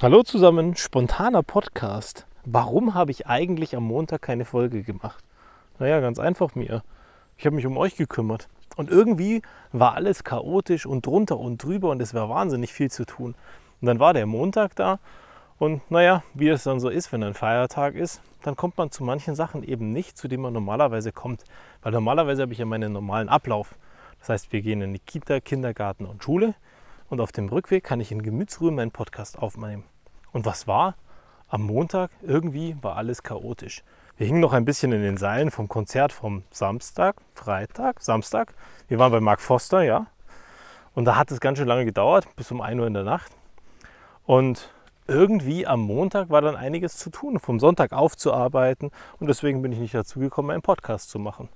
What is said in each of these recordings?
Hallo zusammen, spontaner Podcast. Warum habe ich eigentlich am Montag keine Folge gemacht? Naja, ganz einfach mir. Ich habe mich um euch gekümmert. Und irgendwie war alles chaotisch und drunter und drüber und es war wahnsinnig viel zu tun. Und dann war der Montag da und naja, wie es dann so ist, wenn ein Feiertag ist, dann kommt man zu manchen Sachen eben nicht, zu denen man normalerweise kommt. Weil normalerweise habe ich ja meinen normalen Ablauf. Das heißt, wir gehen in die Kita, Kindergarten und Schule und auf dem Rückweg kann ich in Gemütsruhe meinen Podcast aufnehmen. Und was war? Am Montag irgendwie war alles chaotisch. Wir hingen noch ein bisschen in den Seilen vom Konzert vom Samstag, Freitag, Samstag. Wir waren bei Mark Foster, ja. Und da hat es ganz schön lange gedauert, bis um 1 Uhr in der Nacht. Und irgendwie am Montag war dann einiges zu tun, vom Sonntag aufzuarbeiten. Und deswegen bin ich nicht dazu gekommen, einen Podcast zu machen.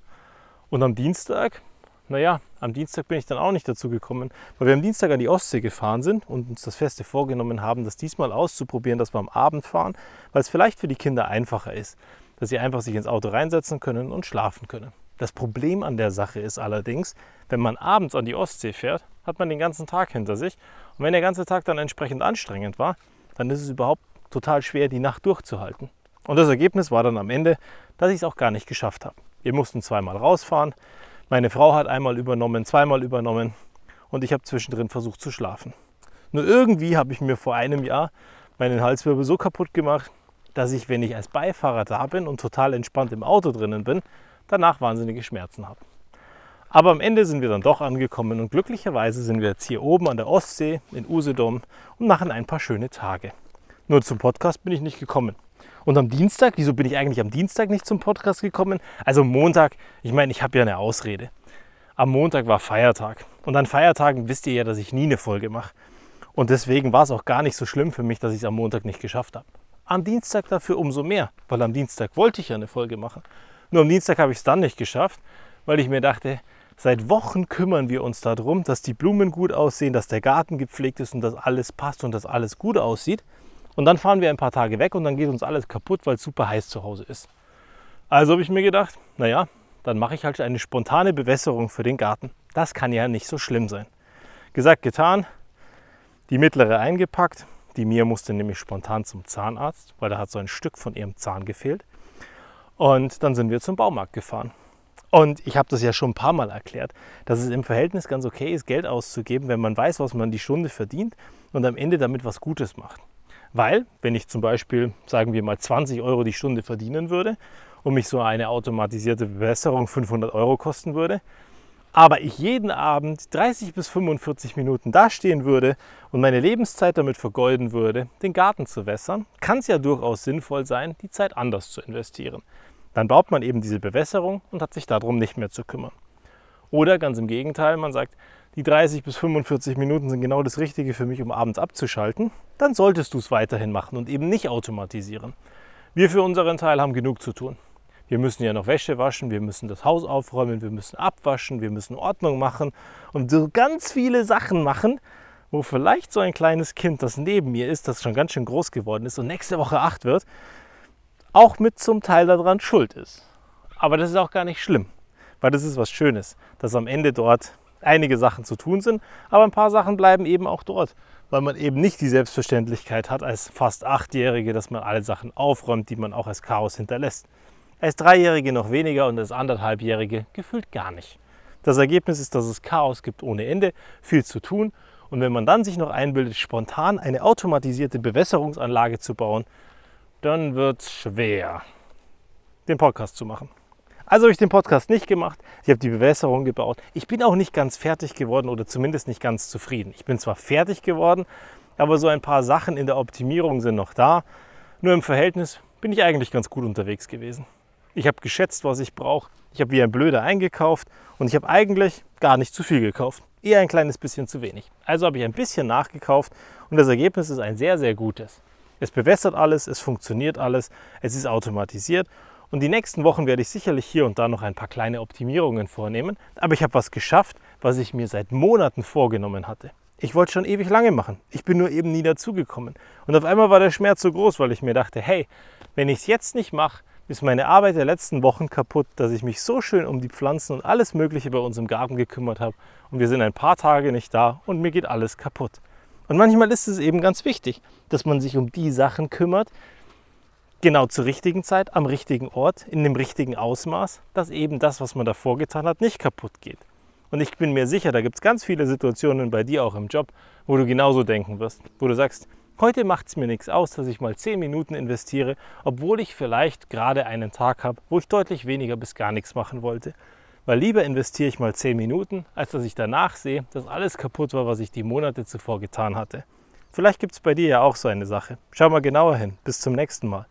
Und am Dienstag naja, am Dienstag bin ich dann auch nicht dazu gekommen, weil wir am Dienstag an die Ostsee gefahren sind und uns das Feste vorgenommen haben, das diesmal auszuprobieren, dass wir am Abend fahren, weil es vielleicht für die Kinder einfacher ist, dass sie einfach sich ins Auto reinsetzen können und schlafen können. Das Problem an der Sache ist allerdings, wenn man abends an die Ostsee fährt, hat man den ganzen Tag hinter sich. Und wenn der ganze Tag dann entsprechend anstrengend war, dann ist es überhaupt total schwer, die Nacht durchzuhalten. Und das Ergebnis war dann am Ende, dass ich es auch gar nicht geschafft habe. Wir mussten zweimal rausfahren. Meine Frau hat einmal übernommen, zweimal übernommen und ich habe zwischendrin versucht zu schlafen. Nur irgendwie habe ich mir vor einem Jahr meinen Halswirbel so kaputt gemacht, dass ich, wenn ich als Beifahrer da bin und total entspannt im Auto drinnen bin, danach wahnsinnige Schmerzen habe. Aber am Ende sind wir dann doch angekommen und glücklicherweise sind wir jetzt hier oben an der Ostsee in Usedom und machen ein paar schöne Tage. Nur zum Podcast bin ich nicht gekommen. Und am Dienstag, wieso bin ich eigentlich am Dienstag nicht zum Podcast gekommen? Also Montag, ich meine, ich habe ja eine Ausrede. Am Montag war Feiertag. Und an Feiertagen wisst ihr ja, dass ich nie eine Folge mache. Und deswegen war es auch gar nicht so schlimm für mich, dass ich es am Montag nicht geschafft habe. Am Dienstag dafür umso mehr, weil am Dienstag wollte ich ja eine Folge machen. Nur am Dienstag habe ich es dann nicht geschafft, weil ich mir dachte, seit Wochen kümmern wir uns darum, dass die Blumen gut aussehen, dass der Garten gepflegt ist und dass alles passt und dass alles gut aussieht. Und dann fahren wir ein paar Tage weg und dann geht uns alles kaputt, weil es super heiß zu Hause ist. Also habe ich mir gedacht, naja, dann mache ich halt eine spontane Bewässerung für den Garten. Das kann ja nicht so schlimm sein. Gesagt, getan, die mittlere eingepackt. Die Mia musste nämlich spontan zum Zahnarzt, weil da hat so ein Stück von ihrem Zahn gefehlt. Und dann sind wir zum Baumarkt gefahren. Und ich habe das ja schon ein paar Mal erklärt, dass es im Verhältnis ganz okay ist, Geld auszugeben, wenn man weiß, was man die Stunde verdient und am Ende damit was Gutes macht. Weil, wenn ich zum Beispiel, sagen wir mal, 20 Euro die Stunde verdienen würde und mich so eine automatisierte Bewässerung 500 Euro kosten würde, aber ich jeden Abend 30 bis 45 Minuten dastehen würde und meine Lebenszeit damit vergeuden würde, den Garten zu wässern, kann es ja durchaus sinnvoll sein, die Zeit anders zu investieren. Dann baut man eben diese Bewässerung und hat sich darum nicht mehr zu kümmern. Oder ganz im Gegenteil, man sagt, die 30 bis 45 Minuten sind genau das Richtige für mich, um abends abzuschalten, dann solltest du es weiterhin machen und eben nicht automatisieren. Wir für unseren Teil haben genug zu tun. Wir müssen ja noch Wäsche waschen, wir müssen das Haus aufräumen, wir müssen abwaschen, wir müssen Ordnung machen und so ganz viele Sachen machen, wo vielleicht so ein kleines Kind, das neben mir ist, das schon ganz schön groß geworden ist und nächste Woche acht wird, auch mit zum Teil daran schuld ist. Aber das ist auch gar nicht schlimm, weil das ist was Schönes, dass am Ende dort einige Sachen zu tun sind, aber ein paar Sachen bleiben eben auch dort, weil man eben nicht die Selbstverständlichkeit hat als fast Achtjährige, dass man alle Sachen aufräumt, die man auch als Chaos hinterlässt. Als Dreijährige noch weniger und als Anderthalbjährige gefühlt gar nicht. Das Ergebnis ist, dass es Chaos gibt ohne Ende, viel zu tun und wenn man dann sich noch einbildet, spontan eine automatisierte Bewässerungsanlage zu bauen, dann wird es schwer, den Podcast zu machen. Also habe ich den Podcast nicht gemacht. Ich habe die Bewässerung gebaut. Ich bin auch nicht ganz fertig geworden oder zumindest nicht ganz zufrieden. Ich bin zwar fertig geworden, aber so ein paar Sachen in der Optimierung sind noch da. Nur im Verhältnis bin ich eigentlich ganz gut unterwegs gewesen. Ich habe geschätzt, was ich brauche. Ich habe wie ein Blöder eingekauft und ich habe eigentlich gar nicht zu viel gekauft. Eher ein kleines bisschen zu wenig. Also habe ich ein bisschen nachgekauft und das Ergebnis ist ein sehr, sehr gutes. Es bewässert alles, es funktioniert alles, es ist automatisiert und die nächsten Wochen werde ich sicherlich hier und da noch ein paar kleine Optimierungen vornehmen. Aber ich habe was geschafft, was ich mir seit Monaten vorgenommen hatte. Ich wollte schon ewig lange machen. Ich bin nur eben nie dazugekommen. Und auf einmal war der Schmerz so groß, weil ich mir dachte, hey, wenn ich es jetzt nicht mache, ist meine Arbeit der letzten Wochen kaputt, dass ich mich so schön um die Pflanzen und alles Mögliche bei uns im Garten gekümmert habe. Und wir sind ein paar Tage nicht da und mir geht alles kaputt. Und manchmal ist es eben ganz wichtig, dass man sich um die Sachen kümmert, genau zur richtigen Zeit, am richtigen Ort, in dem richtigen Ausmaß, dass eben das, was man davor getan hat, nicht kaputt geht. Und ich bin mir sicher, da gibt es ganz viele Situationen bei dir auch im Job, wo du genauso denken wirst, wo du sagst, heute macht es mir nichts aus, dass ich mal 10 Minuten investiere, obwohl ich vielleicht gerade einen Tag habe, wo ich deutlich weniger bis gar nichts machen wollte. Weil lieber investiere ich mal 10 Minuten, als dass ich danach sehe, dass alles kaputt war, was ich die Monate zuvor getan hatte. Vielleicht gibt es bei dir ja auch so eine Sache. Schau mal genauer hin. Bis zum nächsten Mal.